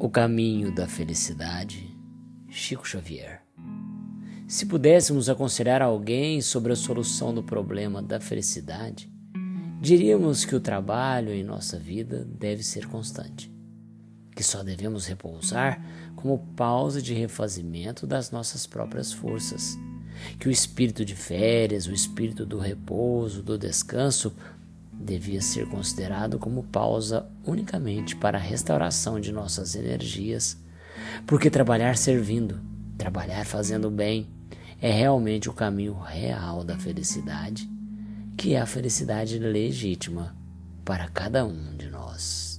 O caminho da felicidade, Chico Xavier. Se pudéssemos aconselhar alguém sobre a solução do problema da felicidade, diríamos que o trabalho em nossa vida deve ser constante, que só devemos repousar como pausa de refazimento das nossas próprias forças, que o espírito de férias, o espírito do repouso, do descanso, devia ser considerado como pausa unicamente para a restauração de nossas energias, porque trabalhar servindo, trabalhar fazendo bem, é realmente o caminho real da felicidade, que é a felicidade legítima para cada um de nós.